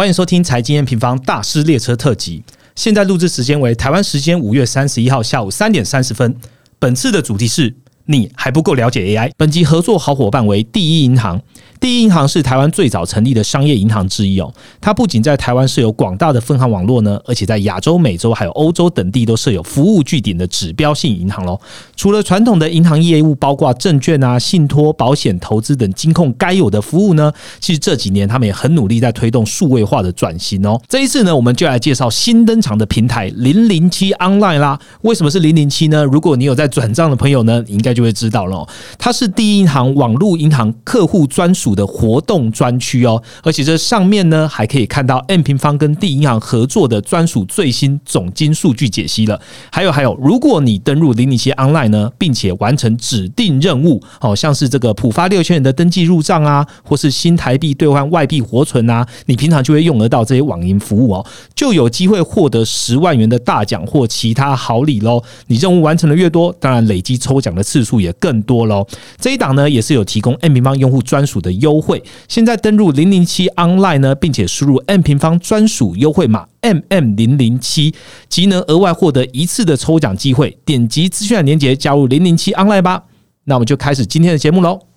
欢迎收听财经 N 平方大师列车特辑。现在录制时间为台湾时间五月三十一号下午三点三十分。本次的主题是你还不够了解 AI。本集合作好伙伴为第一银行。第一银行是台湾最早成立的商业银行之一哦。它不仅在台湾设有广大的分行网络呢，而且在亚洲、美洲还有欧洲等地都设有服务据点的指标性银行喽。除了传统的银行业务，包括证券啊、信托、保险、投资等金控该有的服务呢，其实这几年他们也很努力在推动数位化的转型哦。这一次呢，我们就来介绍新登场的平台零零七 Online 啦。为什么是零零七呢？如果你有在转账的朋友呢，你应该就会知道了。它是第一银行网络银行客户专属。的活动专区哦，而且这上面呢还可以看到 M 平方跟地银行合作的专属最新总金数据解析了。还有还有，如果你登录零零七 Online 呢，并且完成指定任务，哦，像是这个浦发六千元的登记入账啊，或是新台币兑换外币活存啊，你平常就会用得到这些网银服务哦，就有机会获得十万元的大奖或其他好礼喽。你任务完成的越多，当然累积抽奖的次数也更多喽。这一档呢，也是有提供 M 平方用户专属的。优惠！现在登录零零七 online 呢，并且输入 M 平方专属优惠码 M M 零零七，即能额外获得一次的抽奖机会。点击资讯链接加入零零七 online 吧。那我们就开始今天的节目喽。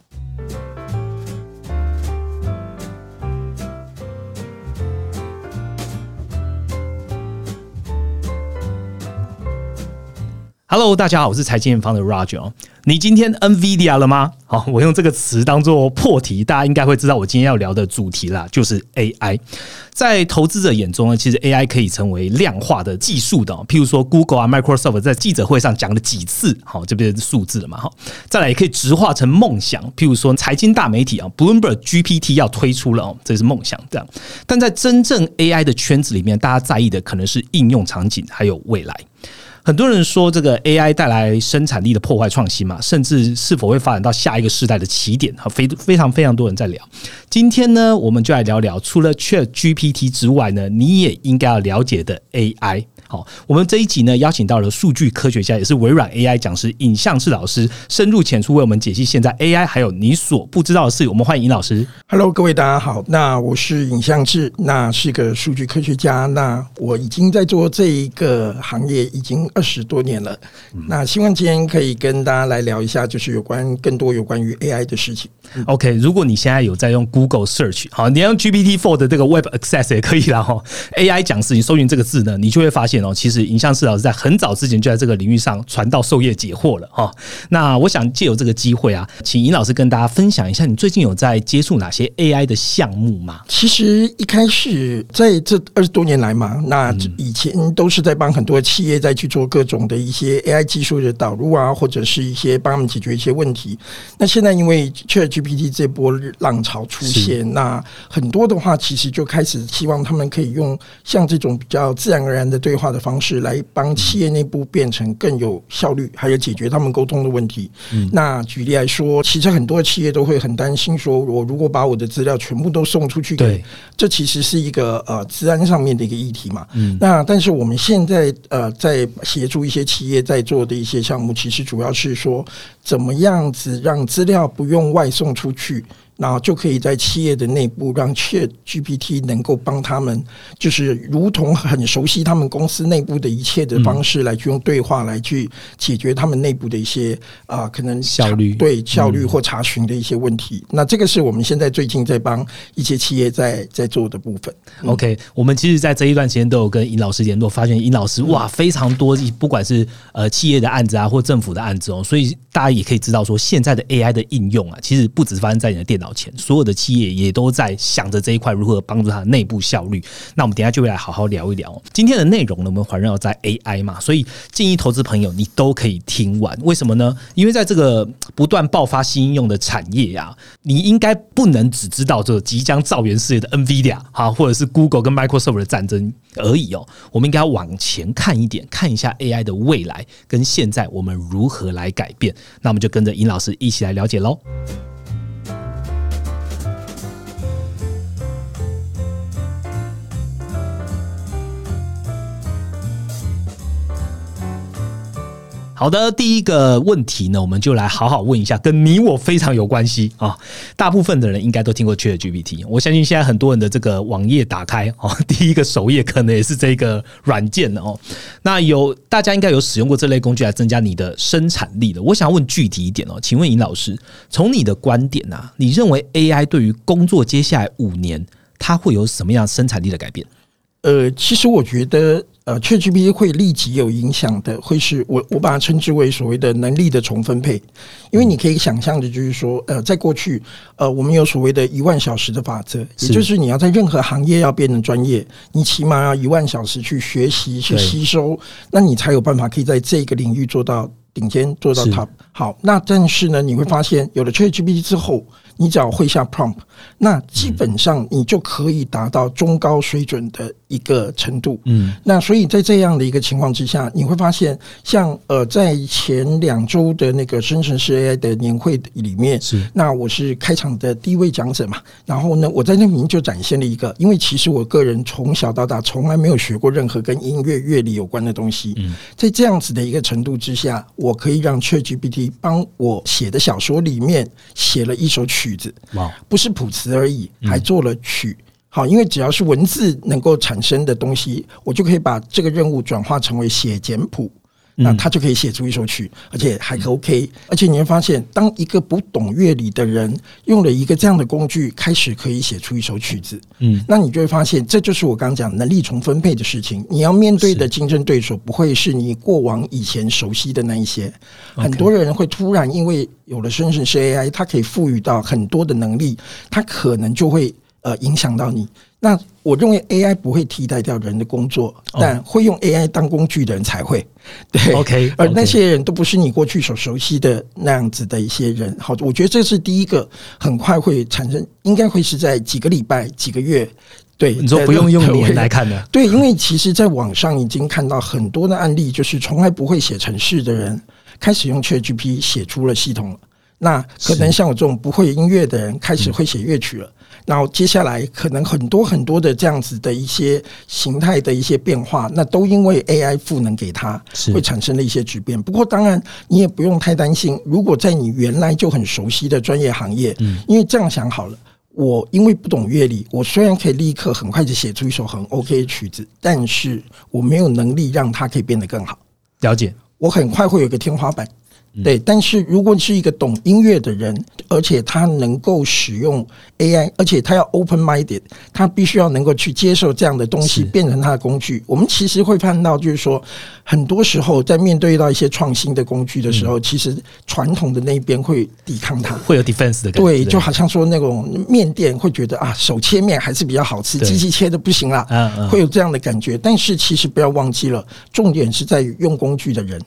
Hello，大家好，我是财经方的 Roger。你今天 NVIDIA 了吗？好，我用这个词当做破题，大家应该会知道我今天要聊的主题啦，就是 AI。在投资者眼中呢，其实 AI 可以成为量化的技术的，譬如说 Google 啊、Microsoft 在记者会上讲了几次，好，这边数字了嘛，哈。再来也可以直化成梦想，譬如说财经大媒体啊，Bloomberg GPT 要推出了哦，这是梦想这样。但在真正 AI 的圈子里面，大家在意的可能是应用场景还有未来。很多人说这个 AI 带来生产力的破坏创新嘛，甚至是否会发展到下一个时代的起点？哈，非非常非常多人在聊。今天呢，我们就来聊聊，除了 Chat GPT 之外呢，你也应该要了解的 AI。好，我们这一集呢邀请到了数据科学家，也是微软 AI 讲师尹相志老师，深入浅出为我们解析现在 AI 还有你所不知道的事。我们欢迎尹老师。Hello，各位大家好，那我是尹相志，那是个数据科学家，那我已经在做这一个行业已经二十多年了。那希望今天可以跟大家来聊一下，就是有关更多有关于 AI 的事情。OK，如果你现在有在用 Google Search，好，你用 GPT Four 的这个 Web Access 也可以啦哈。AI 讲师，你搜寻这个字呢，你就会发现。哦，其实尹相世老师在很早之前就在这个领域上传道授业解惑了哈。那我想借由这个机会啊，请尹老师跟大家分享一下，你最近有在接触哪些 AI 的项目吗？其实一开始在这二十多年来嘛，那以前都是在帮很多企业在去做各种的一些 AI 技术的导入啊，或者是一些帮他们解决一些问题。那现在因为 ChatGPT 这波浪潮出现，那很多的话其实就开始希望他们可以用像这种比较自然而然的对话。的方式来帮企业内部变成更有效率，还有解决他们沟通的问题。那举例来说，其实很多企业都会很担心，说我如果把我的资料全部都送出去，对，这其实是一个呃治安上面的一个议题嘛。那但是我们现在呃在协助一些企业在做的一些项目，其实主要是说怎么样子让资料不用外送出去。然后就可以在企业的内部让 Chat GPT 能够帮他们，就是如同很熟悉他们公司内部的一切的方式来去用对话来去解决他们内部的一些啊可能效率对效率或查询的一些问题。那这个是我们现在最近在帮一些企业在在做的部分。OK，我们其实，在这一段时间都有跟尹老师联络，发现尹老师哇非常多，不管是呃企业的案子啊，或政府的案子哦，所以大家也可以知道说，现在的 AI 的应用啊，其实不止发生在你的电脑。前，所有的企业也都在想着这一块如何帮助它的内部效率。那我们等下就会来好好聊一聊今天的内容呢。我们环绕在 AI 嘛，所以建议投资朋友你都可以听完。为什么呢？因为在这个不断爆发新应用的产业呀，你应该不能只知道这即将造元事业的 NVIDIA 哈，或者是 Google 跟 Microsoft 的战争而已哦。我们应该要往前看一点，看一下 AI 的未来跟现在我们如何来改变。那我们就跟着尹老师一起来了解喽。好的，第一个问题呢，我们就来好好问一下，跟你我非常有关系啊。大部分的人应该都听过 Chat GPT，我相信现在很多人的这个网页打开哦，第一个首页可能也是这个软件哦。那有大家应该有使用过这类工具来增加你的生产力的。我想问具体一点哦，请问尹老师，从你的观点啊，你认为 AI 对于工作接下来五年它会有什么样生产力的改变？呃，其实我觉得。呃，ChatGPT 会立即有影响的，会是我我把它称之为所谓的能力的重分配，因为你可以想象的，就是说，呃，在过去，呃，我们有所谓的一万小时的法则，也就是你要在任何行业要变成专业，你起码要一万小时去学习、去吸收，那你才有办法可以在这个领域做到顶尖，做到 top。好，那但是呢，你会发现，有了 ChatGPT 之后。你只要会下 prompt，那基本上你就可以达到中高水准的一个程度。嗯，那所以在这样的一个情况之下，你会发现，像呃，在前两周的那个生成式 AI 的年会里面，是那我是开场的第一位讲者嘛。然后呢，我在那边就展现了一个，因为其实我个人从小到大从来没有学过任何跟音乐乐理有关的东西。嗯，在这样子的一个程度之下，我可以让 ChatGPT 帮我写的小说里面写了一首曲。子，哇，不是谱词而已，还做了曲。好，因为只要是文字能够产生的东西，我就可以把这个任务转化成为写简谱。那他就可以写出一首曲，而且还 OK。而且你会发现，当一个不懂乐理的人用了一个这样的工具，开始可以写出一首曲子，嗯，那你就会发现，这就是我刚刚讲能力重分配的事情。你要面对的竞争对手不会是你过往以前熟悉的那一些，很多人会突然因为有了生成式 AI，它可以赋予到很多的能力，它可能就会呃影响到你。那我认为 AI 不会替代掉人的工作，但会用 AI 当工具的人才会。对，OK，而那些人都不是你过去所熟悉的那样子的一些人。好，我觉得这是第一个，很快会产生，应该会是在几个礼拜、几个月。对，你说不用用年来看的。对，因为其实在网上已经看到很多的案例，就是从来不会写程式的人，开始用 ChatGPT 写出了系统了。那可能像我这种不会音乐的人，开始会写乐曲了。然后接下来可能很多很多的这样子的一些形态的一些变化，那都因为 AI 赋能给它，会产生了一些质变。不过当然你也不用太担心，如果在你原来就很熟悉的专业行业，嗯，因为这样想好了，我因为不懂乐理，我虽然可以立刻很快就写出一首很 OK 的曲子，但是我没有能力让它可以变得更好。了解，我很快会有个天花板。对，但是如果是一个懂音乐的人，而且他能够使用 AI，而且他要 open minded，他必须要能够去接受这样的东西变成他的工具。我们其实会看到，就是说，很多时候在面对到一些创新的工具的时候，其实传统的那一边会抵抗它，会有 defense 的感觉。对，就好像说那种面店会觉得啊，手切面还是比较好吃，机器切的不行了，会有这样的感觉。但是其实不要忘记了，重点是在于用工具的人。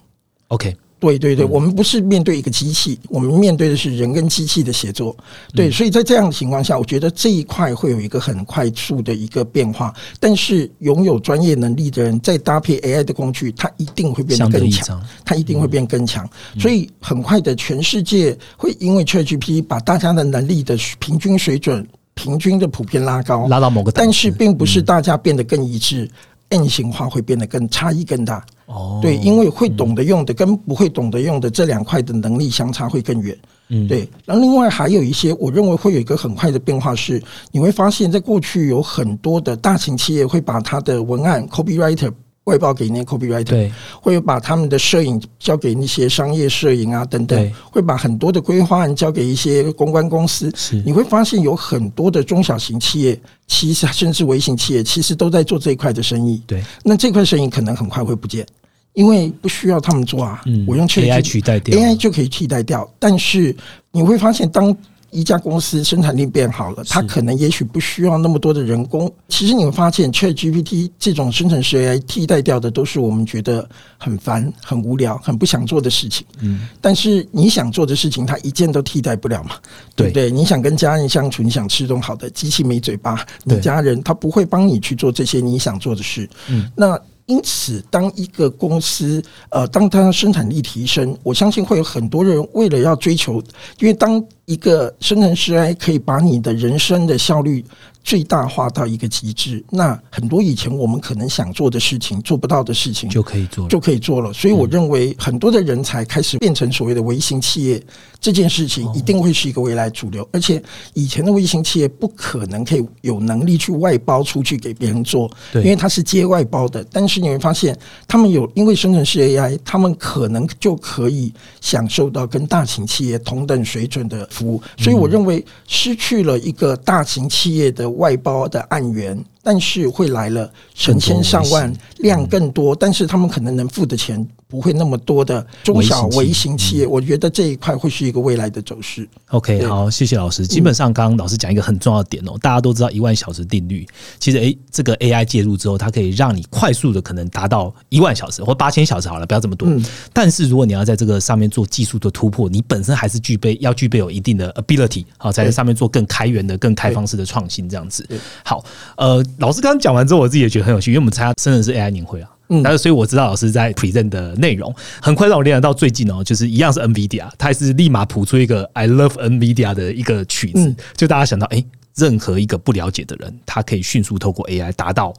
OK。对对对，我们不是面对一个机器，我们面对的是人跟机器的协作。对，所以在这样的情况下，我觉得这一块会有一个很快速的一个变化。但是拥有专业能力的人，再搭配 AI 的工具，它一定会变得更强，它一定会变更强。所以很快的，全世界会因为 ChatGPT 把大家的能力的平均水准、平均的普遍拉高，拉到某个，但是并不是大家变得更一致，N 型化会变得更差异更大。哦，对，因为会懂得用的跟不会懂得用的这两块的能力相差会更远。嗯，对。然后另外还有一些，我认为会有一个很快的变化是，你会发现在过去有很多的大型企业会把它的文案 copywriter。外包给那 copywriter，会把他们的摄影交给那些商业摄影啊等等，会把很多的规划案交给一些公关公司。你会发现有很多的中小型企业，其实甚至微型企业，其实都在做这一块的生意。对，那这块生意可能很快会不见，因为不需要他们做啊。我用 AI 取代掉，AI 就可以替代掉。但是你会发现，当一家公司生产力变好了，它可能也许不需要那么多的人工。其实你会发现，Chat GPT 这种生成式 AI 替代掉的都是我们觉得很烦、很无聊、很不想做的事情。嗯，但是你想做的事情，它一件都替代不了嘛？对不对？你想跟家人相处，你想吃顿好的，机器没嘴巴，你家人他不会帮你去做这些你想做的事。嗯，那。因此，当一个公司呃，当它生产力提升，我相信会有很多人为了要追求，因为当一个生成式 AI 可以把你的人生的效率。最大化到一个极致，那很多以前我们可能想做的事情、做不到的事情，就可以做，就可以做了。所以我认为，很多的人才开始变成所谓的微型企业，这件事情一定会是一个未来主流。而且，以前的微型企业不可能可以有能力去外包出去给别人做，因为它是接外包的。但是你会发现，他们有因为生成式 AI，他们可能就可以享受到跟大型企业同等水准的服务。所以我认为，失去了一个大型企业的。外包的案源。但是会来了成千上万量更多，但是他们可能能付的钱不会那么多的中小微型企业，我觉得这一块会是一个未来的走势。OK，好，谢谢老师。基本上刚刚老师讲一个很重要的点哦，大家都知道一万小时定律，其实诶，这个 AI 介入之后，它可以让你快速的可能达到一万小时或八千小时好了，不要这么多。但是如果你要在这个上面做技术的突破，你本身还是具备要具备有一定的 ability，好，在上面做更开源的、更开放式的创新这样子。好，呃。老师刚刚讲完之后，我自己也觉得很有趣，因为我们参加真的是 AI 年会啊，嗯，但是所以我知道老师在 present 的内容，很快让我联想到最近哦，就是一样是 NVIDIA，他还是立马谱出一个 I love NVIDIA 的一个曲子，就大家想到，哎，任何一个不了解的人，他可以迅速透过 AI 达到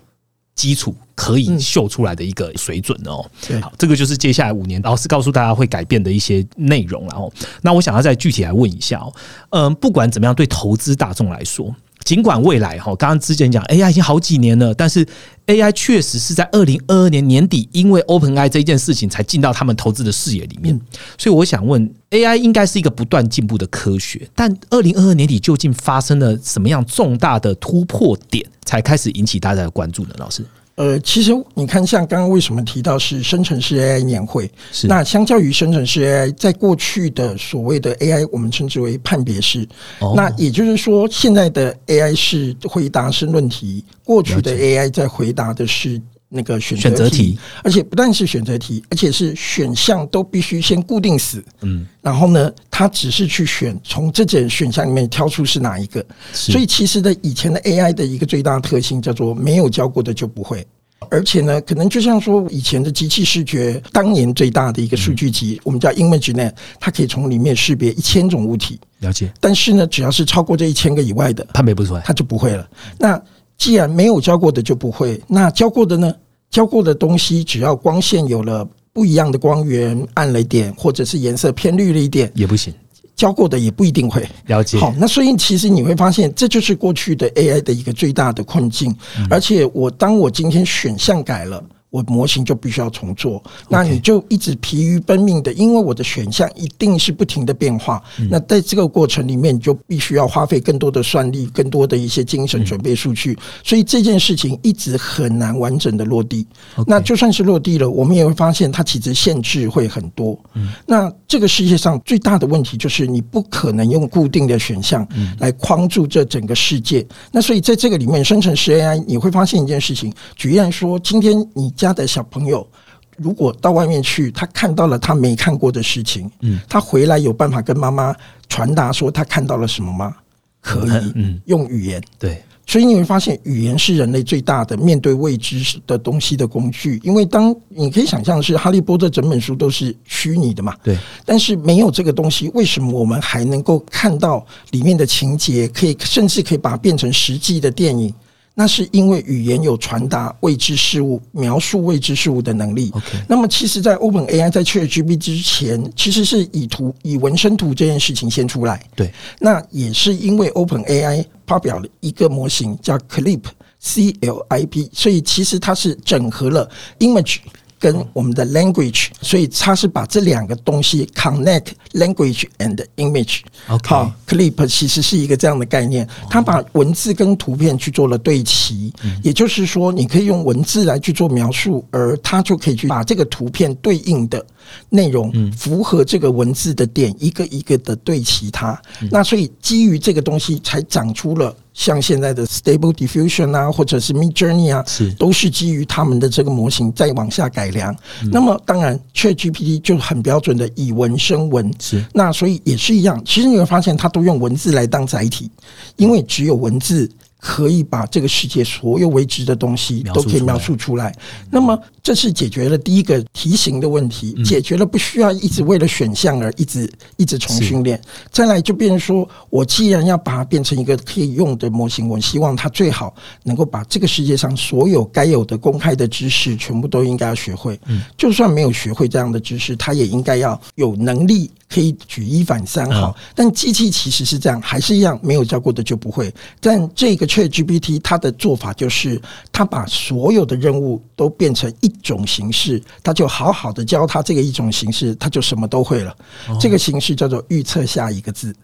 基础可以秀出来的一个水准哦。好，这个就是接下来五年老师告诉大家会改变的一些内容，然后，那我想要再具体来问一下哦，嗯，不管怎么样，对投资大众来说。尽管未来哈，刚刚之前讲 AI 已经好几年了，但是 AI 确实是在二零二二年年底，因为 OpenAI 这一件事情才进到他们投资的视野里面。所以我想问，AI 应该是一个不断进步的科学，但二零二二年底究竟发生了什么样重大的突破点，才开始引起大家的关注呢？老师？呃，其实你看，像刚刚为什么提到是生成式 AI 年会？是那相较于生成式 AI，在过去的所谓的 AI，我们称之为判别式。那也就是说，现在的 AI 是回答申论题，过去的 AI 在回答的是。那个选择题，而且不但是选择题，而且是选项都必须先固定死。嗯，然后呢，他只是去选从这件选项里面挑出是哪一个。所以其实的以前的 AI 的一个最大特性叫做没有教过的就不会，而且呢，可能就像说以前的机器视觉，当年最大的一个数据集，我们叫 ImageNet，它可以从里面识别一千种物体。了解。但是呢，只要是超过这一千个以外的，判别不出来，它就不会了。那既然没有教过的就不会，那教过的呢？教过的东西，只要光线有了不一样的光源，暗了一点，或者是颜色偏绿了一点，也不行。教过的也不一定会了解。好，那所以其实你会发现，这就是过去的 AI 的一个最大的困境。而且，我当我今天选项改了。我模型就必须要重做，那你就一直疲于奔命的，因为我的选项一定是不停的变化。那在这个过程里面，你就必须要花费更多的算力、更多的一些精神准备数据，所以这件事情一直很难完整的落地。那就算是落地了，我们也会发现它其实限制会很多。那这个世界上最大的问题就是你不可能用固定的选项来框住这整个世界。那所以在这个里面，生成式 AI 你会发现一件事情，举例来说，今天你。家的小朋友，如果到外面去，他看到了他没看过的事情，嗯，他回来有办法跟妈妈传达说他看到了什么吗？可以，嗯，用语言，对，所以你会发现，语言是人类最大的面对未知的东西的工具。因为当你可以想象是《哈利波特》整本书都是虚拟的嘛，对，但是没有这个东西，为什么我们还能够看到里面的情节？可以甚至可以把它变成实际的电影？那是因为语言有传达未知事物、描述未知事物的能力。OK，那么其实，在 Open AI 在 ChatGPT 之前，其实是以图、以文生图这件事情先出来。对，那也是因为 Open AI 发表了一个模型叫 Clip，C L I P，所以其实它是整合了 image。跟我们的 language，所以它是把这两个东西 connect language and image。好，clip 其实是一个这样的概念，它把文字跟图片去做了对齐，也就是说，你可以用文字来去做描述，而它就可以去把这个图片对应的内容符合这个文字的点，一个一个的对齐它。那所以基于这个东西，才长出了。像现在的 Stable Diffusion 啊，或者是 Mid Journey 啊，是都是基于他们的这个模型再往下改良。那么当然，Chat GPT 就很标准的以文生文，是那所以也是一样。其实你会发现，它都用文字来当载体，因为只有文字。可以把这个世界所有未知的东西都可以描述出来。那么，这是解决了第一个题型的问题，解决了不需要一直为了选项而一直一直重训练。再来就变成说，我既然要把它变成一个可以用的模型，我希望它最好能够把这个世界上所有该有的公开的知识全部都应该要学会。就算没有学会这样的知识，它也应该要有能力可以举一反三。好，但机器其实是这样，还是一样，没有教过的就不会。但这个 Chat GPT 它的做法就是，它把所有的任务都变成一种形式，它就好好的教它这个一种形式，它就什么都会了。这个形式叫做预测下一个字。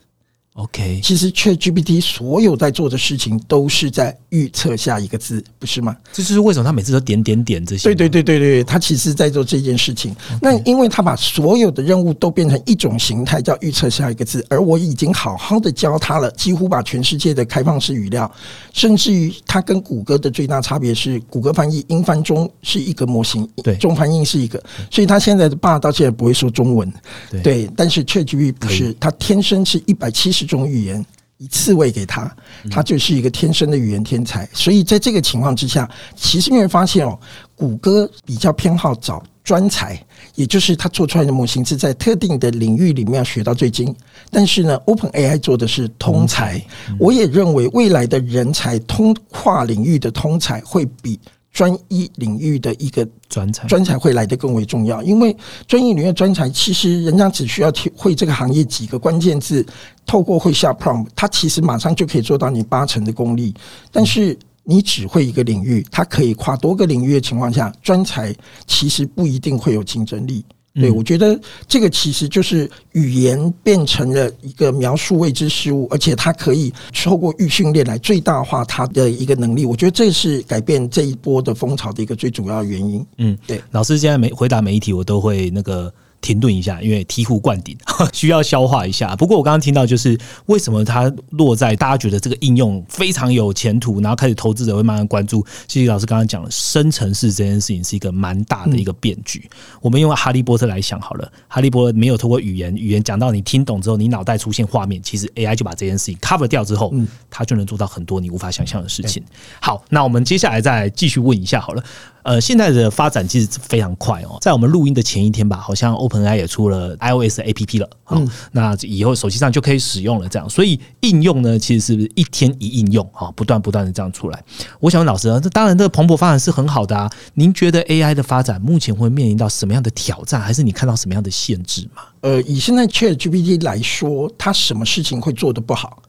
OK，其实 Chat GPT 所有在做的事情都是在预测下一个字，不是吗？这就是为什么他每次都点点点这些。对对对对对，他其实在做这件事情。那因为他把所有的任务都变成一种形态，叫预测下一个字，而我已经好好的教他了，几乎把全世界的开放式语料，甚至于他跟谷歌的最大差别是，谷歌翻译英翻中是一个模型，对中翻英是一个，所以他现在的爸到现在不会说中文，对对，但是 ChatGPT 不是，他天生是一百七十种语言。一次喂给他，他就是一个天生的语言天才。所以在这个情况之下，其实你会发现哦，谷歌比较偏好找专才，也就是他做出来的模型是在特定的领域里面要学到最精。但是呢，Open AI 做的是通才。我也认为未来的人才通跨领域的通才会比专一领域的一个专才专才会来得更为重要，因为专业领域专才其实人家只需要会这个行业几个关键字，透过会下 prompt，他其实马上就可以做到你八成的功力。但是你只会一个领域，它可以跨多个领域的情况下，专才其实不一定会有竞争力。对，我觉得这个其实就是语言变成了一个描述未知事物，而且它可以透过预训练来最大化它的一个能力。我觉得这是改变这一波的风潮的一个最主要的原因。嗯，对。老师现在每回答每一题，我都会那个停顿一下，因为醍醐灌顶，需要消化一下。不过我刚刚听到，就是为什么它落在大家觉得这个应用非常有前途，然后开始投资者会慢慢关注。其实老师刚刚讲了，生成式这件事情是一个蛮大的一个变局。我们用哈利波特来想好了，哈利波特没有透过语言，语言讲到你听懂之后，你脑袋出现画面，其实 AI 就把这件事情 cover 掉之后，它就能做到很多你无法想象的事情。好，那我们接下来再继续问一下好了。呃，现在的发展其实非常快哦，在我们录音的前一天吧，好像 OpenAI 也出了 iOS APP 了，好、那以后手机上就可以使用了，这样，所以应用呢，其实是一天一应用，哈，不断不断的这样出来。我想问老师啊，这当然这个蓬勃发展是很好的啊，您觉得 AI 的发展目前会面临到什么样的挑战，还是你看到什么样的限制吗？呃，以现在 Chat GPT 来说，它什么事情会做得不好？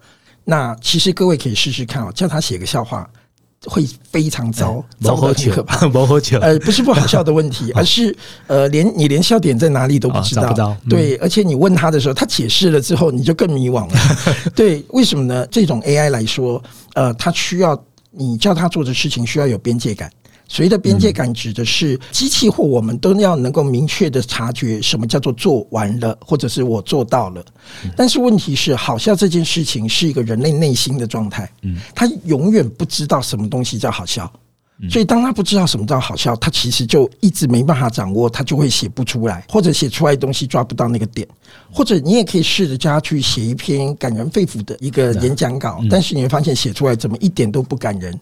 那其实各位可以试试看哦，叫他写个笑话。会非常糟，糟的很可怕。不喝酒，呃，不是不好笑的问题，而是呃，连你连笑点在哪里都不知道。哦、不到对，而且你问他的时候，他解释了之后，你就更迷惘了。对，为什么呢？这种 AI 来说，呃，它需要你叫他做的事情需要有边界感。所谓的边界感指的是机器或我们都要能够明确的察觉什么叫做做完了，或者是我做到了。但是问题是，好笑这件事情是一个人类内心的状态，嗯，他永远不知道什么东西叫好笑，所以当他不知道什么叫好笑，他其实就一直没办法掌握，他就会写不出来，或者写出来的东西抓不到那个点，或者你也可以试着叫他去写一篇感人肺腑的一个演讲稿，但是你会发现写出来怎么一点都不感人，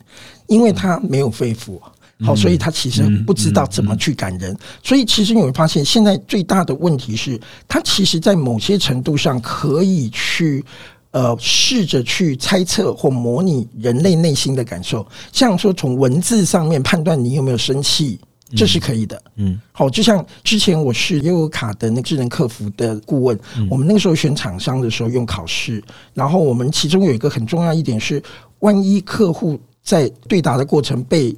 因为他没有肺腑。好，所以他其实不知道怎么去感人，所以其实你会发现，现在最大的问题是，他其实在某些程度上可以去呃试着去猜测或模拟人类内心的感受，像说从文字上面判断你有没有生气。这是可以的，嗯，好，就像之前我是悠游卡的那个智能客服的顾问，我们那个时候选厂商的时候用考试，然后我们其中有一个很重要一点是，万一客户在对打的过程被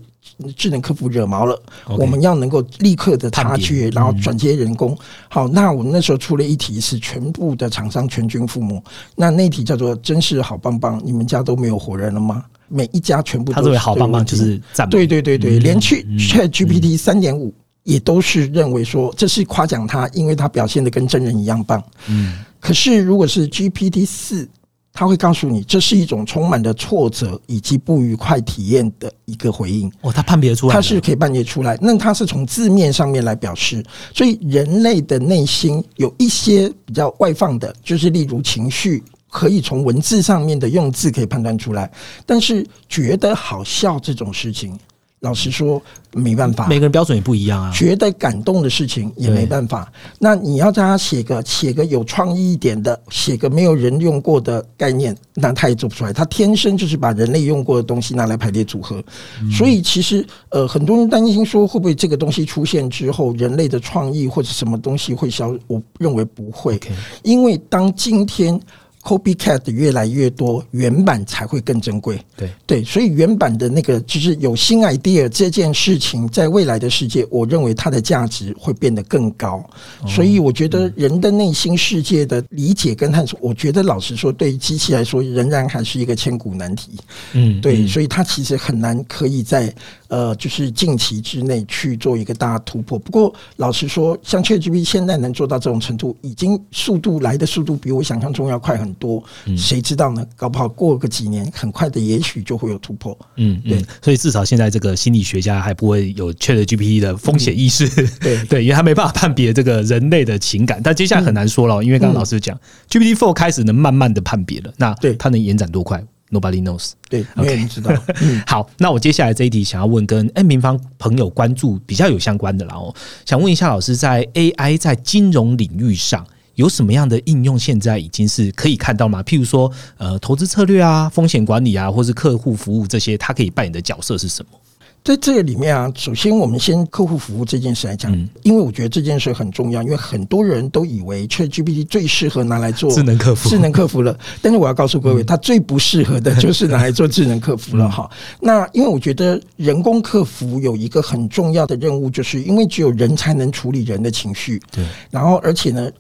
智能客服惹毛了我们要能够立刻的察觉，然后转接人工。好，那我们那时候出了一题是全部的厂商全军覆没，那那题叫做“真是好棒棒”，你们家都没有活人了吗？每一家全部都是好棒棒，就是赞对对对对，连去 Chat GPT 三点五也都是认为说这是夸奖他，因为他表现的跟真人一样棒。嗯，可是如果是 GPT 四。他会告诉你，这是一种充满了挫折以及不愉快体验的一个回应。哦，他判别出来，他是可以判别出来。那他是从字面上面来表示，所以人类的内心有一些比较外放的，就是例如情绪，可以从文字上面的用字可以判断出来，但是觉得好笑这种事情。老实说，没办法，每个人标准也不一样啊。觉得感动的事情也没办法。那你要叫他写个写个有创意一点的，写个没有人用过的概念，那他也做不出来。他天生就是把人类用过的东西拿来排列组合。所以其实呃，很多人担心说，会不会这个东西出现之后，人类的创意或者什么东西会消？我认为不会，因为当今天。Copycat 越来越多，原版才会更珍贵。对对，所以原版的那个就是有新 idea 这件事情，在未来的世界，我认为它的价值会变得更高。所以我觉得人的内心世界的理解跟探索，我觉得老实说，对于机器来说，仍然还是一个千古难题。嗯，对，所以它其实很难可以在。呃，就是近期之内去做一个大突破。不过，老实说，像 ChatGPT 现在能做到这种程度，已经速度来的速度比我想象中要快很多。谁知道呢？搞不好过个几年，很快的，也许就会有突破。嗯，对。所以至少现在这个心理学家还不会有 ChatGPT 的风险意识。对 对，因为他没办法判别这个人类的情感。但接下来很难说了，因为刚刚老师讲，GPT Four 开始能慢慢的判别了。那对它能延展多快？Nobody knows，对，没有人知道。好，那我接下来这一题想要问跟哎民方朋友关注比较有相关的，然后想问一下老师，在 AI 在金融领域上有什么样的应用？现在已经是可以看到吗？譬如说，呃，投资策略啊、风险管理啊，或是客户服务这些，它可以扮演的角色是什么？在这个里面啊，首先我们先客户服务这件事来讲，因为我觉得这件事很重要，因为很多人都以为 ChatGPT 最适合拿来做智能客服，智能客服了。但是我要告诉各位，它最不适合的 就是拿来做智能客服了哈。那因为我觉得人工客服有一个很重要的任务，就是因为只有人才能处理人的情绪，对。然后而且呢。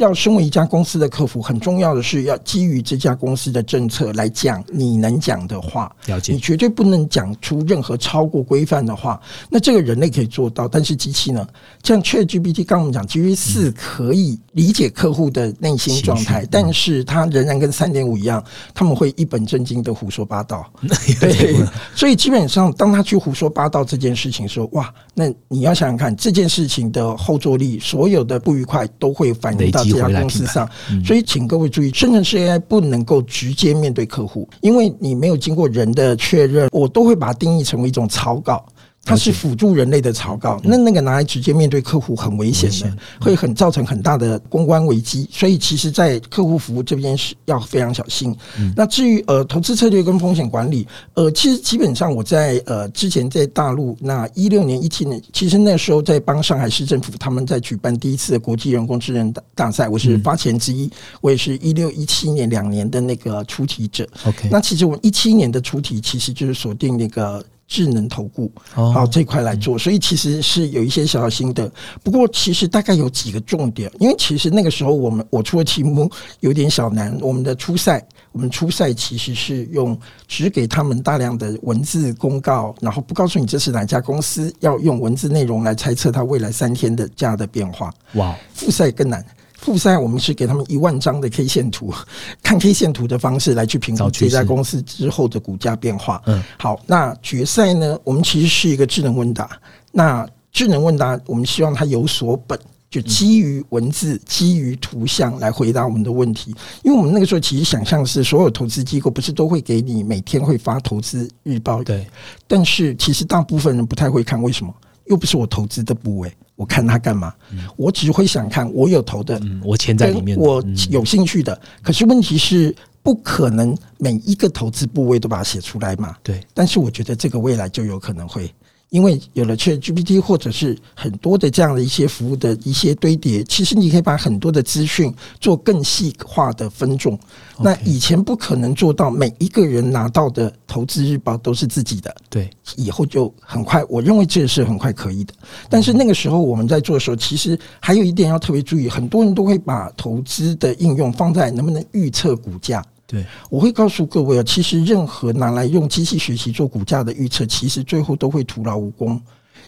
要身为一家公司的客服，很重要的是要基于这家公司的政策来讲你能讲的话。了解，你绝对不能讲出任何超过规范的话。那这个人类可以做到，但是机器呢？像 ChatGPT，刚我们讲 GPT 四可以理解客户的内心状态，但是它仍然跟三点五一样，他们会一本正经的胡说八道。对，所以基本上当他去胡说八道这件事情时候，哇，那你要想想看，这件事情的后坐力，所有的不愉快都会反映到。这家公司上，所以请各位注意，生成式 AI 不能够直接面对客户，因为你没有经过人的确认，我都会把它定义成为一种草稿。它是辅助人类的草稿，那那个拿来直接面对客户很危险的，会很造成很大的公关危机。所以，其实，在客户服务这边是要非常小心。那至于呃投资策略跟风险管理，呃，其实基本上我在呃之前在大陆那一六年、一七年，其实那时候在帮上海市政府他们在举办第一次的国际人工智能大大赛，我是发起人之一，我也是一六一七年两年的那个出题者。OK，那其实我一七年的出题其实就是锁定那个。智能投顾，好这块来做，所以其实是有一些小小心得。不过其实大概有几个重点，因为其实那个时候我们我出的题目有点小难。我们的初赛，我们初赛其实是用只给他们大量的文字公告，然后不告诉你这是哪家公司，要用文字内容来猜测它未来三天的价的变化。哇，复赛更难。复赛我们是给他们一万张的 K 线图，看 K 线图的方式来去评估这家公司之后的股价变化。嗯，好，那决赛呢？我们其实是一个智能问答。那智能问答，我们希望它有所本，就基于文字、基于图像来回答我们的问题。因为我们那个时候其实想象是，所有投资机构不是都会给你每天会发投资日报？对。但是其实大部分人不太会看，为什么？又不是我投资的部位。我看他干嘛？我只会想看我有投的，我钱在里面，我有兴趣的。可是问题是，不可能每一个投资部位都把它写出来嘛？对。但是我觉得这个未来就有可能会。因为有了 Chat GPT 或者是很多的这样的一些服务的一些堆叠，其实你可以把很多的资讯做更细化的分众。那以前不可能做到每一个人拿到的投资日报都是自己的，对，以后就很快，我认为这是很快可以的。但是那个时候我们在做的时候，其实还有一点要特别注意，很多人都会把投资的应用放在能不能预测股价。对，我会告诉各位啊，其实任何拿来用机器学习做股价的预测，其实最后都会徒劳无功，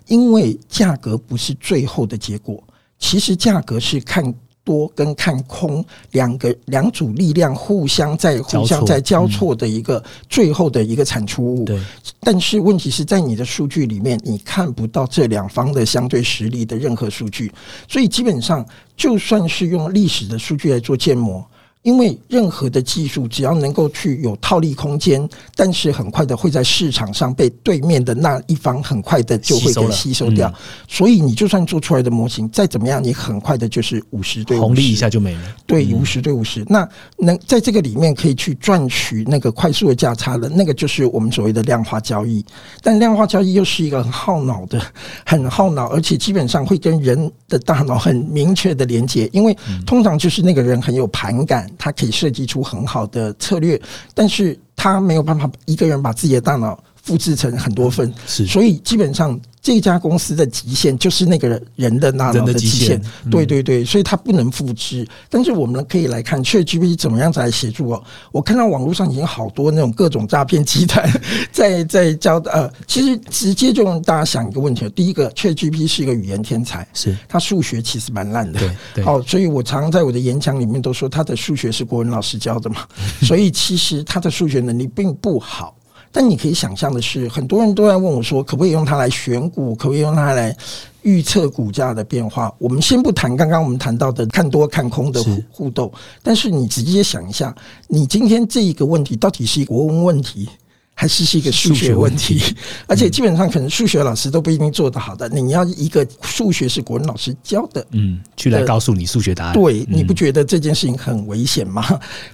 因为价格不是最后的结果，其实价格是看多跟看空两个两组力量互相在互相在交错的一个最后的一个产出物。对，但是问题是在你的数据里面，你看不到这两方的相对实力的任何数据，所以基本上就算是用历史的数据来做建模。因为任何的技术只要能够去有套利空间，但是很快的会在市场上被对面的那一方很快的就会给吸收掉。所以你就算做出来的模型再怎么样，你很快的就是五十对红利一下就没了。对，五十对五十，那能在这个里面可以去赚取那个快速的价差的，那个就是我们所谓的量化交易。但量化交易又是一个很耗脑的、很耗脑，而且基本上会跟人的大脑很明确的连接，因为通常就是那个人很有盘感。他可以设计出很好的策略，但是他没有办法一个人把自己的大脑复制成很多份，是，所以基本上。这家公司的极限就是那个人的那脑的极限，对对对，所以它不能复制。但是我们可以来看，ChatGPT 怎么样子来协助哦。我看到网络上已经好多那种各种诈骗集团 在在教呃，其实直接就让大家想一个问题：第一个，ChatGPT 是一个语言天才，是。他数学其实蛮烂的，对，好，所以我常常在我的演讲里面都说他的数学是国文老师教的嘛，所以其实他的数学能力并不好。但你可以想象的是，很多人都在问我说，可不可以用它来选股？可不可以用它来预测股价的变化？我们先不谈刚刚我们谈到的看多看空的互动，但是你直接想一下，你今天这一个问题到底是一个国文问题？还是是一个数学问题，而且基本上可能数学老师都不一定做得好的。你要一个数学是国文老师教的，嗯，去来告诉你数学答案，对，你不觉得这件事情很危险吗？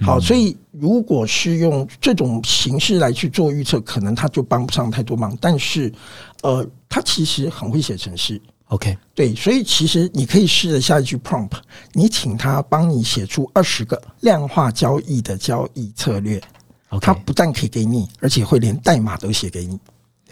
好，所以如果是用这种形式来去做预测，可能他就帮不上太多忙。但是，呃，他其实很会写程式，OK，对，所以其实你可以试着下一句 prompt，你请他帮你写出二十个量化交易的交易策略。他不但可以给你，而且会连代码都写给你。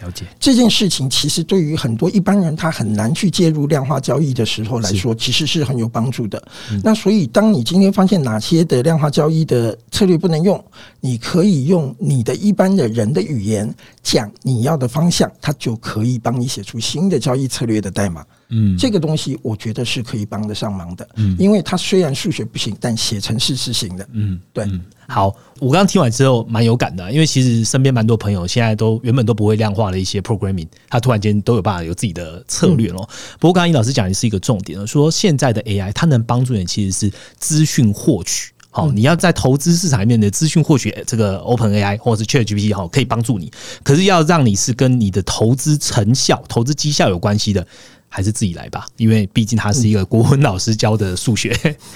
了解这件事情，其实对于很多一般人他很难去介入量化交易的时候来说，其实是很有帮助的。那所以，当你今天发现哪些的量化交易的策略不能用，你可以用你的一般的人的语言讲你要的方向，它就可以帮你写出新的交易策略的代码。嗯，这个东西我觉得是可以帮得上忙的。嗯，因为它虽然数学不行，但写程式是行的。嗯，对。好，我刚刚听完之后蛮有感的，因为其实身边蛮多朋友现在都原本都不会量化的一些 programming，他突然间都有办法有自己的策略了。不过刚刚尹老师讲的是一个重点说现在的 AI 它能帮助你其实是资讯获取。好，你要在投资市场里面的资讯获取，这个 Open AI 或者是 Chat GPT 哈，可以帮助你。可是要让你是跟你的投资成效、投资绩效有关系的。还是自己来吧，因为毕竟他是一个国文老师教的数学。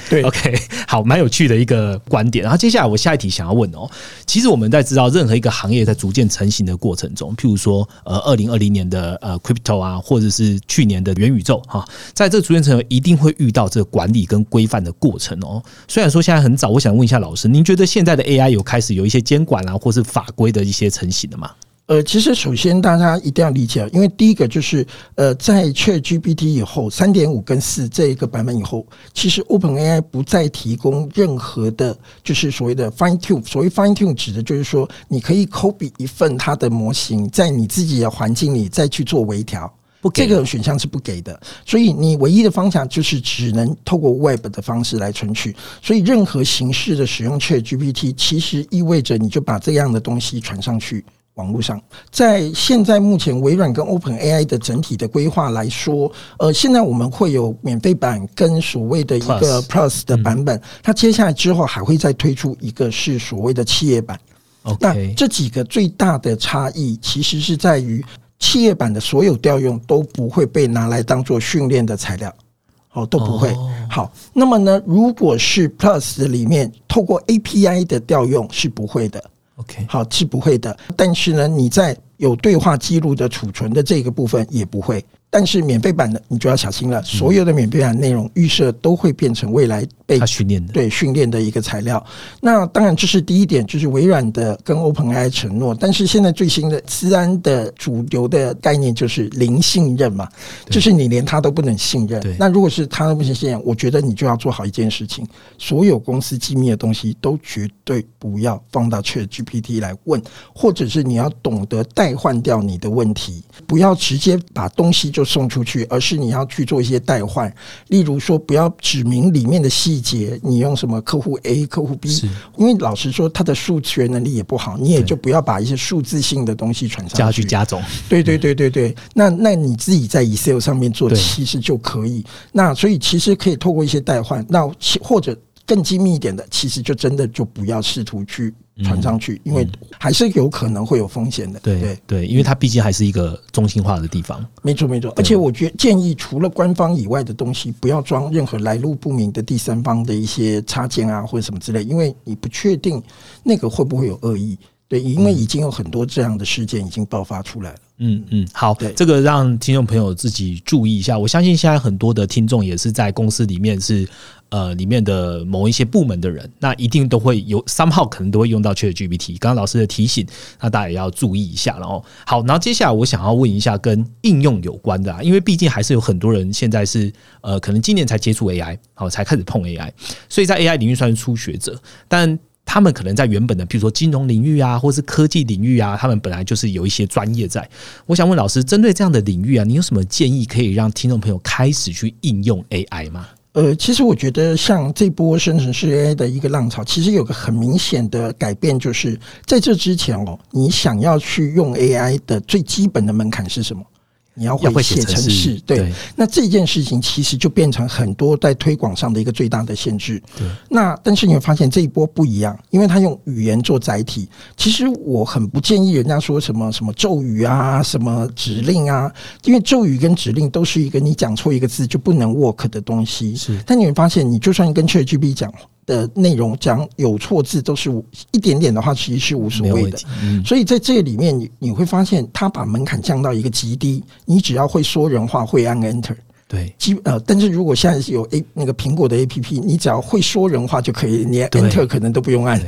对，OK，好，蛮有趣的一个观点。然后接下来我下一题想要问哦，其实我们在知道任何一个行业在逐渐成型的过程中，譬如说呃，二零二零年的呃 Crypto 啊，或者是去年的元宇宙哈，在这逐渐成一定会遇到这个管理跟规范的过程哦。虽然说现在很早，我想问一下老师，您觉得现在的 AI 有开始有一些监管啊，或是法规的一些成型的吗？呃，其实首先大家一定要理解，因为第一个就是呃，在 Chat GPT 以后，三点五跟四这一个版本以后，其实 Open AI 不再提供任何的，就是所谓的 Fine Tune。所谓 Fine Tune 指的就是说，你可以 copy 一份它的模型，在你自己的环境里再去做微调，不，这个选项是不给的。所以你唯一的方向就是只能透过 Web 的方式来存取。所以任何形式的使用 Chat GPT，其实意味着你就把这样的东西传上去。网络上，在现在目前微软跟 Open AI 的整体的规划来说，呃，现在我们会有免费版跟所谓的一个 Plus 的版本，它接下来之后还会再推出一个是所谓的企业版。那这几个最大的差异其实是在于，企业版的所有调用都不会被拿来当做训练的材料，哦，都不会。好，那么呢，如果是 Plus 里面透过 API 的调用是不会的。OK，好是不会的，但是呢，你在有对话记录的储存的这个部分也不会。但是免费版的你就要小心了，所有的免费版内容预设都会变成未来被训练的对训练的一个材料。那当然这是第一点，就是微软的跟 OpenAI 承诺。但是现在最新的思安的主流的概念就是零信任嘛，就是你连他都不能信任。那如果是他都不能信任，我觉得你就要做好一件事情：所有公司机密的东西都绝对不要放到 ChatGPT 来问，或者是你要懂得代换掉你的问题，不要直接把东西就。送出去，而是你要去做一些代换，例如说不要指明里面的细节，你用什么客户 A、客户 B，因为老实说，他的数学能力也不好，你也就不要把一些数字性的东西传上去加总。对对对对对，那那你自己在 Excel 上面做其实就可以。那所以其实可以透过一些代换，那或者。更精密一点的，其实就真的就不要试图去传上去，因为还是有可能会有风险的。对对，因为它毕竟还是一个中心化的地方。没错没错，而且我觉建议除了官方以外的东西，不要装任何来路不明的第三方的一些插件啊，或者什么之类，因为你不确定那个会不会有恶意。对，因为已经有很多这样的事件已经爆发出来了。嗯嗯，好，这个让听众朋友自己注意一下。我相信现在很多的听众也是在公司里面是呃里面的某一些部门的人，那一定都会有三号可能都会用到 ChatGPT。刚刚老师的提醒，那大家也要注意一下。然后好，然后接下来我想要问一下跟应用有关的，啊，因为毕竟还是有很多人现在是呃可能今年才接触 AI，好才开始碰 AI，所以在 AI 领域算是初学者，但。他们可能在原本的，比如说金融领域啊，或是科技领域啊，他们本来就是有一些专业在。我想问老师，针对这样的领域啊，你有什么建议可以让听众朋友开始去应用 AI 吗？呃，其实我觉得像这波生成式 AI 的一个浪潮，其实有个很明显的改变，就是在这之前哦，你想要去用 AI 的最基本的门槛是什么？你要会写程式，对，那这件事情其实就变成很多在推广上的一个最大的限制。对，那但是你会发现这一波不一样，因为他用语言做载体。其实我很不建议人家说什么什么咒语啊，什么指令啊，因为咒语跟指令都是一个你讲错一个字就不能 work 的东西。是，但你会发现，你就算跟 ChatGPT 讲。的内容讲有错字都是一点点的话，其实是无所谓的。所以在这里面，你你会发现，他把门槛降到一个极低，你只要会说人话，会按 Enter。对，基呃，但是如果现在有 A 那个苹果的 A P P，你只要会说人话就可以，连 Enter 可能都不用按。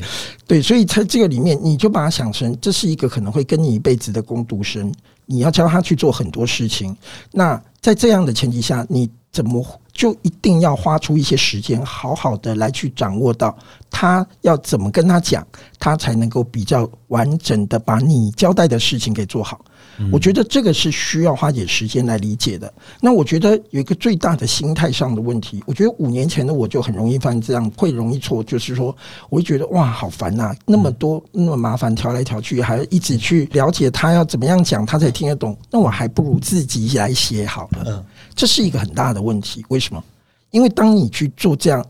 对，所以在这个里面，你就把它想成这是一个可能会跟你一辈子的工读生，你要教他去做很多事情。那在这样的前提下，你怎么？就一定要花出一些时间，好好的来去掌握到他要怎么跟他讲，他才能够比较完整的把你交代的事情给做好。我觉得这个是需要花点时间来理解的。那我觉得有一个最大的心态上的问题，我觉得五年前的我就很容易犯这样，会容易错，就是说我会觉得哇，好烦呐，那么多那么麻烦，调来调去，还要一直去了解他要怎么样讲，他才听得懂。那我还不如自己来写好了。这是一个很大的问题，为什么？因为当你去做这样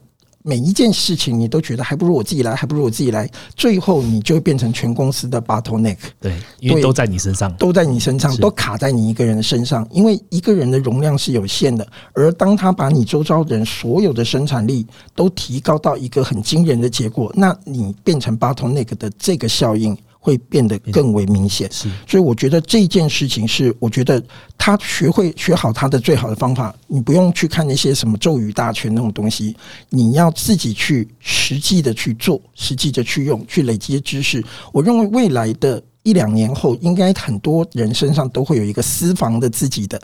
每一件事情，你都觉得还不如我自己来，还不如我自己来，最后你就会变成全公司的 bottleneck。对，因为都在你身上，都在你身上，都卡在你一个人的身上。因为一个人的容量是有限的，而当他把你周遭人所有的生产力都提高到一个很惊人的结果，那你变成 bottleneck 的这个效应。会变得更为明显，是，所以我觉得这件事情是，我觉得他学会学好他的最好的方法，你不用去看那些什么咒语大全那种东西，你要自己去实际的去做，实际的去用，去累积知识。我认为未来的一两年后，应该很多人身上都会有一个私房的自己的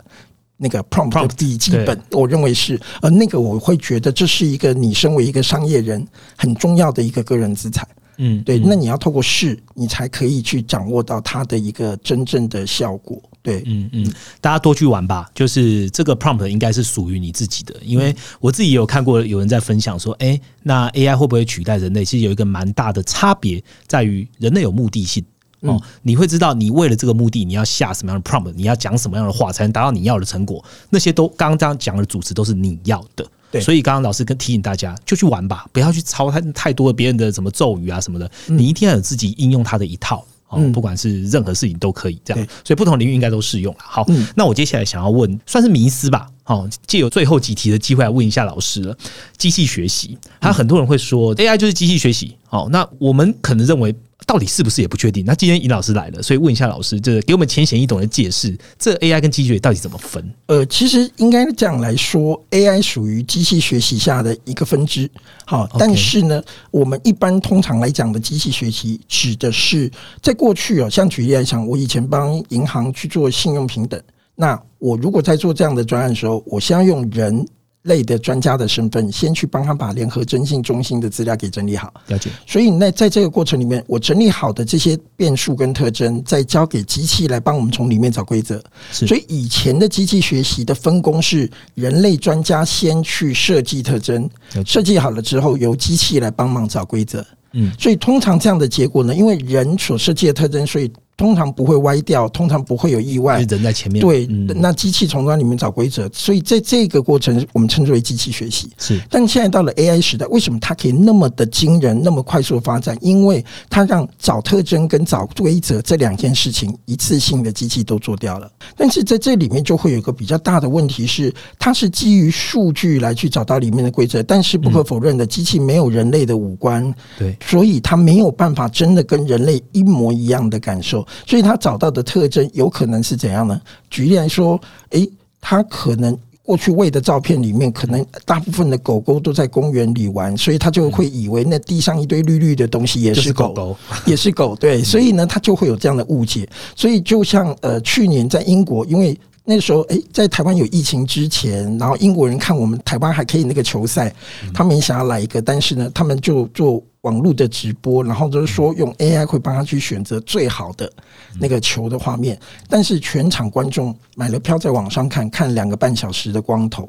那个 prompt 笔记本，我认为是，而那个我会觉得这是一个你身为一个商业人很重要的一个个人资产。嗯，对，那你要透过试，你才可以去掌握到它的一个真正的效果。对，嗯嗯，大家多去玩吧。就是这个 prompt 应该是属于你自己的，因为我自己也有看过有人在分享说，哎，那 AI 会不会取代人类？其实有一个蛮大的差别，在于人类有目的性哦，你会知道你为了这个目的，你要下什么样的 prompt，你要讲什么样的话，才能达到你要的成果。那些都刚刚讲的主持都是你要的。所以刚刚老师跟提醒大家，就去玩吧，不要去抄太太多别人的什么咒语啊什么的，你一定要有自己应用它的一套哦，不管是任何事情都可以这样。所以不同领域应该都适用了。好，那我接下来想要问，算是迷思吧。好，借有最后几题的机会来问一下老师了。机器学习，还有很多人会说 AI 就是机器学习。好，那我们可能认为。到底是不是也不确定？那今天尹老师来了，所以问一下老师，这给我们浅显易懂的解释，这 AI 跟机器学习到底怎么分？呃，其实应该这样来说，AI 属于机器学习下的一个分支。好，但是呢，我们一般通常来讲的机器学习，指的是在过去啊，像举例来讲，我以前帮银行去做信用平等，那我如果在做这样的专案的时候，我先要用人。类的专家的身份，先去帮他把联合征信中心的资料给整理好。了解。所以那在这个过程里面，我整理好的这些变数跟特征，再交给机器来帮我们从里面找规则。所以以前的机器学习的分工是，人类专家先去设计特征，设计好了之后，由机器来帮忙找规则。嗯。所以通常这样的结果呢，因为人所设计的特征，所以。通常不会歪掉，通常不会有意外。人在前面，对，那机器从那里面找规则，所以在这个过程，我们称之为机器学习。是，但现在到了 AI 时代，为什么它可以那么的惊人，那么快速发展？因为它让找特征跟找规则这两件事情一次性的机器都做掉了。但是在这里面就会有一个比较大的问题是，它是基于数据来去找到里面的规则，但是不可否认的，机器没有人类的五官，对，所以它没有办法真的跟人类一模一样的感受，所以他找到的特征有可能是怎样呢？举例来说，诶，他可能。过去喂的照片里面，可能大部分的狗狗都在公园里玩，所以他就会以为那地上一堆绿绿的东西也是狗，也是狗。对，所以呢，他就会有这样的误解。所以就像呃，去年在英国，因为那时候诶，在台湾有疫情之前，然后英国人看我们台湾还可以那个球赛，他们也想要来一个，但是呢，他们就做。网络的直播，然后就是说用 AI 会帮他去选择最好的那个球的画面，但是全场观众买了票在网上看，看两个半小时的光头，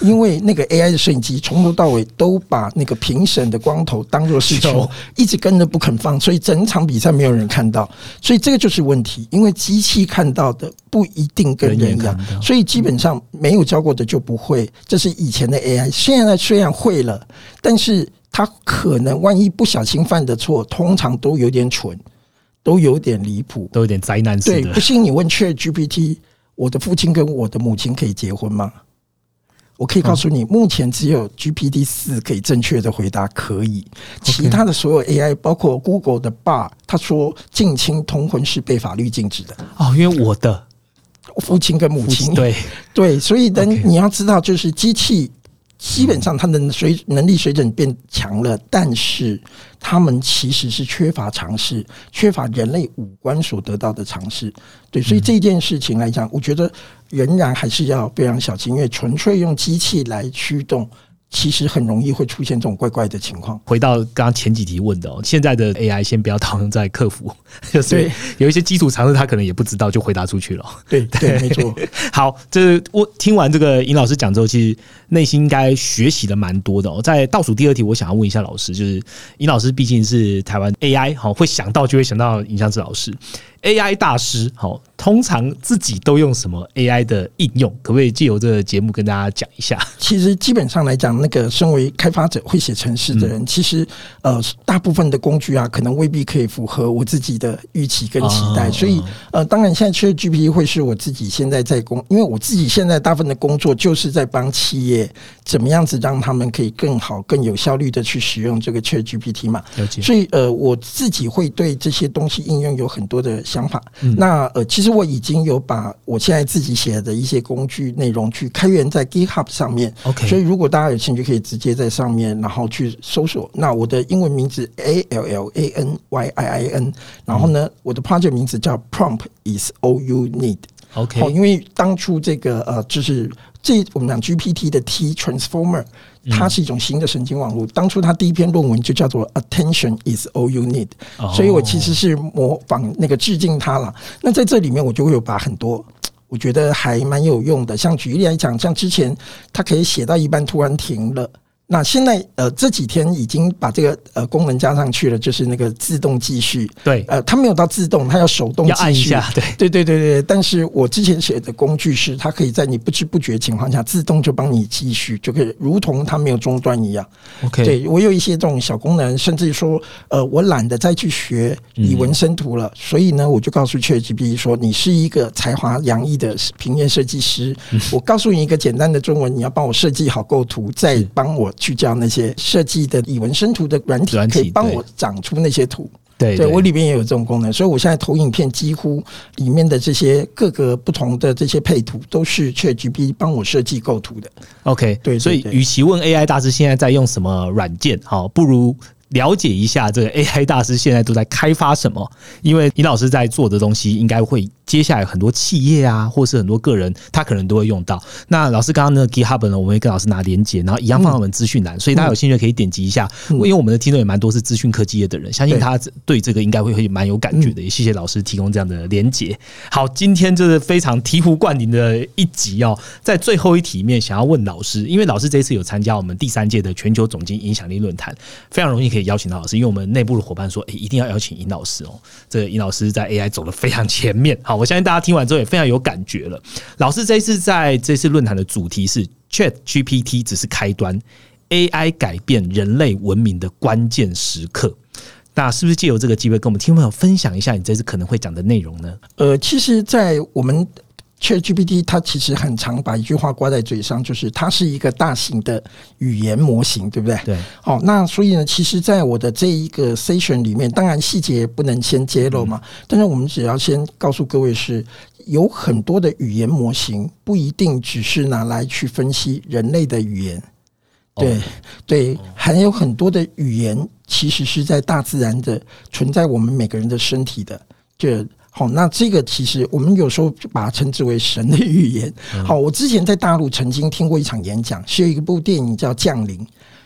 因为那个 AI 的摄影机从头到尾都把那个评审的光头当做是球，一直跟着不肯放，所以整场比赛没有人看到，所以这个就是问题，因为机器看到的不一定跟人一样，所以基本上没有教过的就不会，这是以前的 AI，现在虽然会了，但是。他可能万一不小心犯的错，通常都有点蠢，都有点离谱，都有点灾难式的。对，不信你问 Chat GPT，我的父亲跟我的母亲可以结婚吗？我可以告诉你，目前只有 GPT 四可以正确的回答可以，其他的所有 AI，包括 Google 的 Bar，他说近亲通婚是被法律禁止的。哦，因为我的父亲跟母亲，对对，所以等你要知道，就是机器。基本上，他的水能力水准变强了，但是他们其实是缺乏尝试，缺乏人类五官所得到的尝试。对，所以这件事情来讲，我觉得仍然还是要非常小心，因为纯粹用机器来驱动。其实很容易会出现这种怪怪的情况。回到刚刚前几题问的哦，现在的 AI 先不要套用在客服，就是有一些基础常识他可能也不知道就回答出去了。对 对，没错。好，这我听完这个尹老师讲之后，其实内心应该学习的蛮多的哦。在倒数第二题，我想要问一下老师，就是尹老师毕竟是台湾 AI 好会想到就会想到尹相志老师。AI 大师，好，通常自己都用什么 AI 的应用？可不可以借由这个节目跟大家讲一下？其实基本上来讲，那个身为开发者会写程式的人，其实呃，大部分的工具啊，可能未必可以符合我自己的预期跟期待。所以呃，当然现在 ChatGPT 会是我自己现在在工，因为我自己现在大部分的工作就是在帮企业怎么样子让他们可以更好、更有效率的去使用这个 Chat GPT 嘛。所以呃，我自己会对这些东西应用有很多的。想法，那呃，其实我已经有把我现在自己写的一些工具内容去开源在 GitHub 上面。OK，所以如果大家有兴趣，可以直接在上面，然后去搜索。那我的英文名字 A L L A N Y I I N，然后呢，我的 project 名字叫 Prompt is all you need。OK，因为当初这个呃，就是这我们讲 GPT 的 T Transformer。它是一种新的神经网络。当初它第一篇论文就叫做 “Attention is all you need”，所以我其实是模仿那个致敬它了。那在这里面，我就会有把很多 我觉得还蛮有用的，像举例来讲，像之前他可以写到一半突然停了。那现在呃这几天已经把这个呃功能加上去了，就是那个自动继续。对，呃，它没有到自动，它要手动要按一下。对，对，对，对，对。但是我之前写的工具是，它可以在你不知不觉情况下自动就帮你继续，就可以如同它没有中断一样。OK，对我有一些这种小功能，甚至说呃我懒得再去学以文生图了，所以呢我就告诉 ChatGPT 说，你是一个才华洋溢的平面设计师，我告诉你一个简单的中文，你要帮我设计好构图，再帮我。去教那些设计的以文生图的软体，可以帮我长出那些图。对，对我里面也有这种功能，所以我现在投影片几乎里面的这些各个不同的这些配图，都是 ChatGPT 帮我设计构图的。OK，对，所以与其问 AI 大师现在在用什么软件，好，不如了解一下这个 AI 大师现在都在开发什么，因为李老师在做的东西应该会。接下来很多企业啊，或是很多个人，他可能都会用到。那老师刚刚那个 GitHub 呢，我们会跟老师拿连接，然后一样放在我们资讯栏，所以大家有兴趣可以点击一下。因为我们的听众也蛮多是资讯科技业的人，相信他对这个应该会会蛮有感觉的。也谢谢老师提供这样的连接。好，今天就是非常醍醐灌顶的一集哦。在最后一题面，想要问老师，因为老师这一次有参加我们第三届的全球总经影响力论坛，非常容易可以邀请到老师，因为我们内部的伙伴说，哎，一定要邀请尹老师哦。这个尹老师在 AI 走的非常前面。好，我相信大家听完之后也非常有感觉了。老师这次在这次论坛的主题是 Chat GPT 只是开端，AI 改变人类文明的关键时刻。那是不是借由这个机会跟我们听众朋友分享一下你这次可能会讲的内容呢？呃，其实，在我们 ChatGPT 它其实很常把一句话挂在嘴上，就是它是一个大型的语言模型，对不对？对。好，那所以呢，其实，在我的这一个 session 里面，当然细节不能先揭露嘛，但是我们只要先告诉各位，是有很多的语言模型不一定只是拿来去分析人类的语言。对对，还有很多的语言其实是在大自然的存在，我们每个人的身体的。就好，那这个其实我们有时候把它称之为神的预言。好，我之前在大陆曾经听过一场演讲，是有一部电影叫《降临》。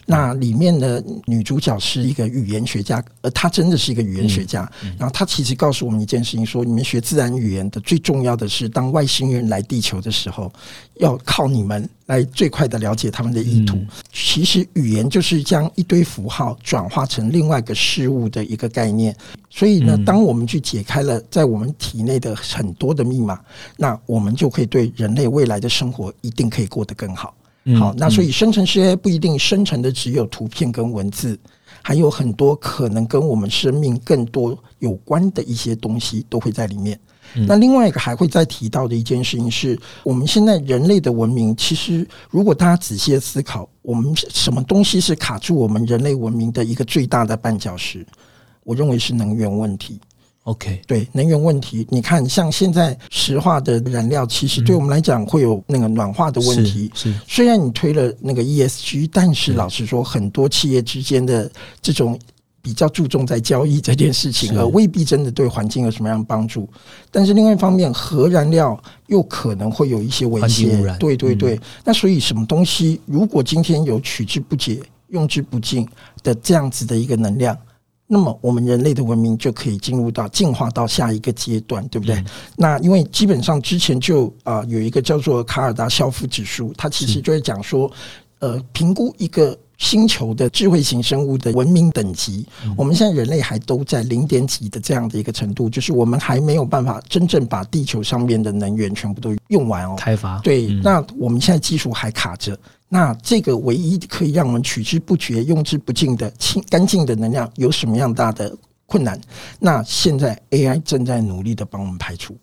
那里面的女主角是一个语言学家，呃，她真的是一个语言学家。然后她其实告诉我们一件事情：说你们学自然语言的最重要的是，当外星人来地球的时候，要靠你们来最快的了解他们的意图。其实语言就是将一堆符号转化成另外一个事物的一个概念。所以呢，当我们去解开了在我们体内的很多的密码，那我们就可以对人类未来的生活一定可以过得更好。好，那所以生成式 AI 不一定生成的只有图片跟文字，还有很多可能跟我们生命更多有关的一些东西都会在里面。那另外一个还会再提到的一件事情是，我们现在人类的文明，其实如果大家仔细的思考，我们什么东西是卡住我们人类文明的一个最大的绊脚石？我认为是能源问题。OK，对能源问题，你看，像现在石化的燃料，其实对我们来讲会有那个暖化的问题。是，虽然你推了那个 ESG，但是老实说，很多企业之间的这种比较注重在交易这件事情，而未必真的对环境有什么样帮助。但是另外一方面，核燃料又可能会有一些危险。对对对，那所以什么东西，如果今天有取之不竭、用之不尽的这样子的一个能量。那么，我们人类的文明就可以进入到进化到下一个阶段，对不对？那因为基本上之前就啊有一个叫做卡尔达肖夫指数，它其实就是讲说，呃，评估一个星球的智慧型生物的文明等级。我们现在人类还都在零点几的这样的一个程度，就是我们还没有办法真正把地球上面的能源全部都用完哦。开发对，那我们现在技术还卡着。那这个唯一可以让我们取之不绝、用之不尽的清干净的能量，有什么样大的困难？那现在 AI 正在努力的帮我们排除。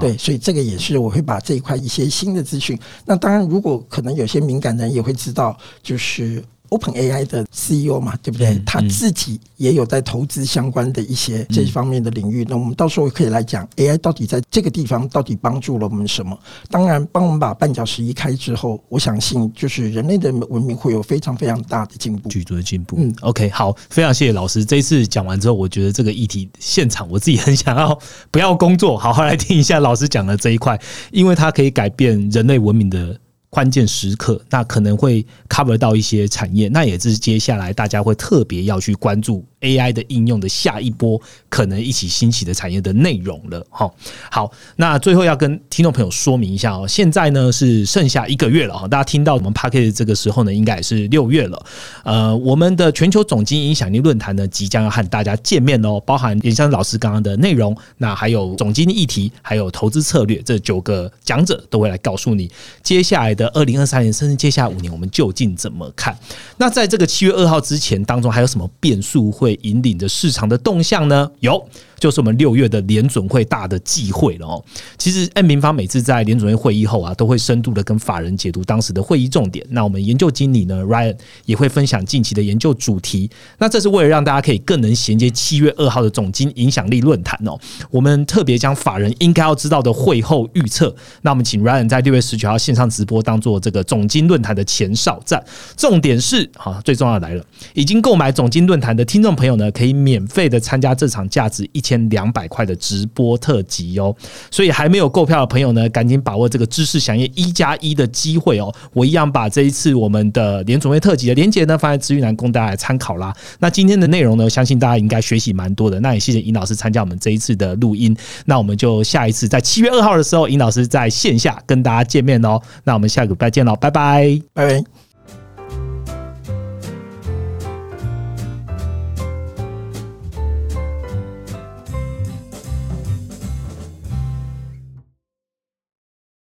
对，所以这个也是我会把这一块一些新的资讯。那当然，如果可能有些敏感人也会知道，就是。Open AI 的 CEO 嘛，对不对？他自己也有在投资相关的一些这方面的领域。那我们到时候可以来讲 AI 到底在这个地方到底帮助了我们什么？当然，帮我们把绊脚石移开之后，我相信就是人类的文明会有非常非常大的进步，巨多的进步。嗯，OK，好，非常谢谢老师。这一次讲完之后，我觉得这个议题现场我自己很想要不要工作，好好来听一下老师讲的这一块，因为它可以改变人类文明的。关键时刻，那可能会 cover 到一些产业，那也是接下来大家会特别要去关注。AI 的应用的下一波可能一起兴起的产业的内容了，哈。好，那最后要跟听众朋友说明一下哦，现在呢是剩下一个月了哈。大家听到我们 p a c k e 这个时候呢，应该也是六月了。呃，我们的全球总经影响力论坛呢，即将要和大家见面哦，包含严香老师刚刚的内容，那还有总经议题，还有投资策略，这九个讲者都会来告诉你接下来的二零二三年，甚至接下来五年，我们究竟怎么看？那在这个七月二号之前当中，还有什么变数会？引领着市场的动向呢？有。就是我们六月的联准会大的忌讳了哦。其实 M 平方每次在联准会会议后啊，都会深度的跟法人解读当时的会议重点。那我们研究经理呢，Ryan 也会分享近期的研究主题。那这是为了让大家可以更能衔接七月二号的总经影响力论坛哦。我们特别将法人应该要知道的会后预测。那我们请 Ryan 在六月十九号线上直播，当做这个总经论坛的前哨战。重点是，好，最重要的来了，已经购买总经论坛的听众朋友呢，可以免费的参加这场价值一千。千两百块的直播特辑哦。所以还没有购票的朋友呢，赶紧把握这个知识响应一加一的机会哦。我一样把这一次我们的联准会特辑的连接呢放在资讯栏供大家来参考啦。那今天的内容呢，相信大家应该学习蛮多的。那也谢谢尹老师参加我们这一次的录音。那我们就下一次在七月二号的时候，尹老师在线下跟大家见面哦。那我们下个礼拜见喽，拜拜，拜拜。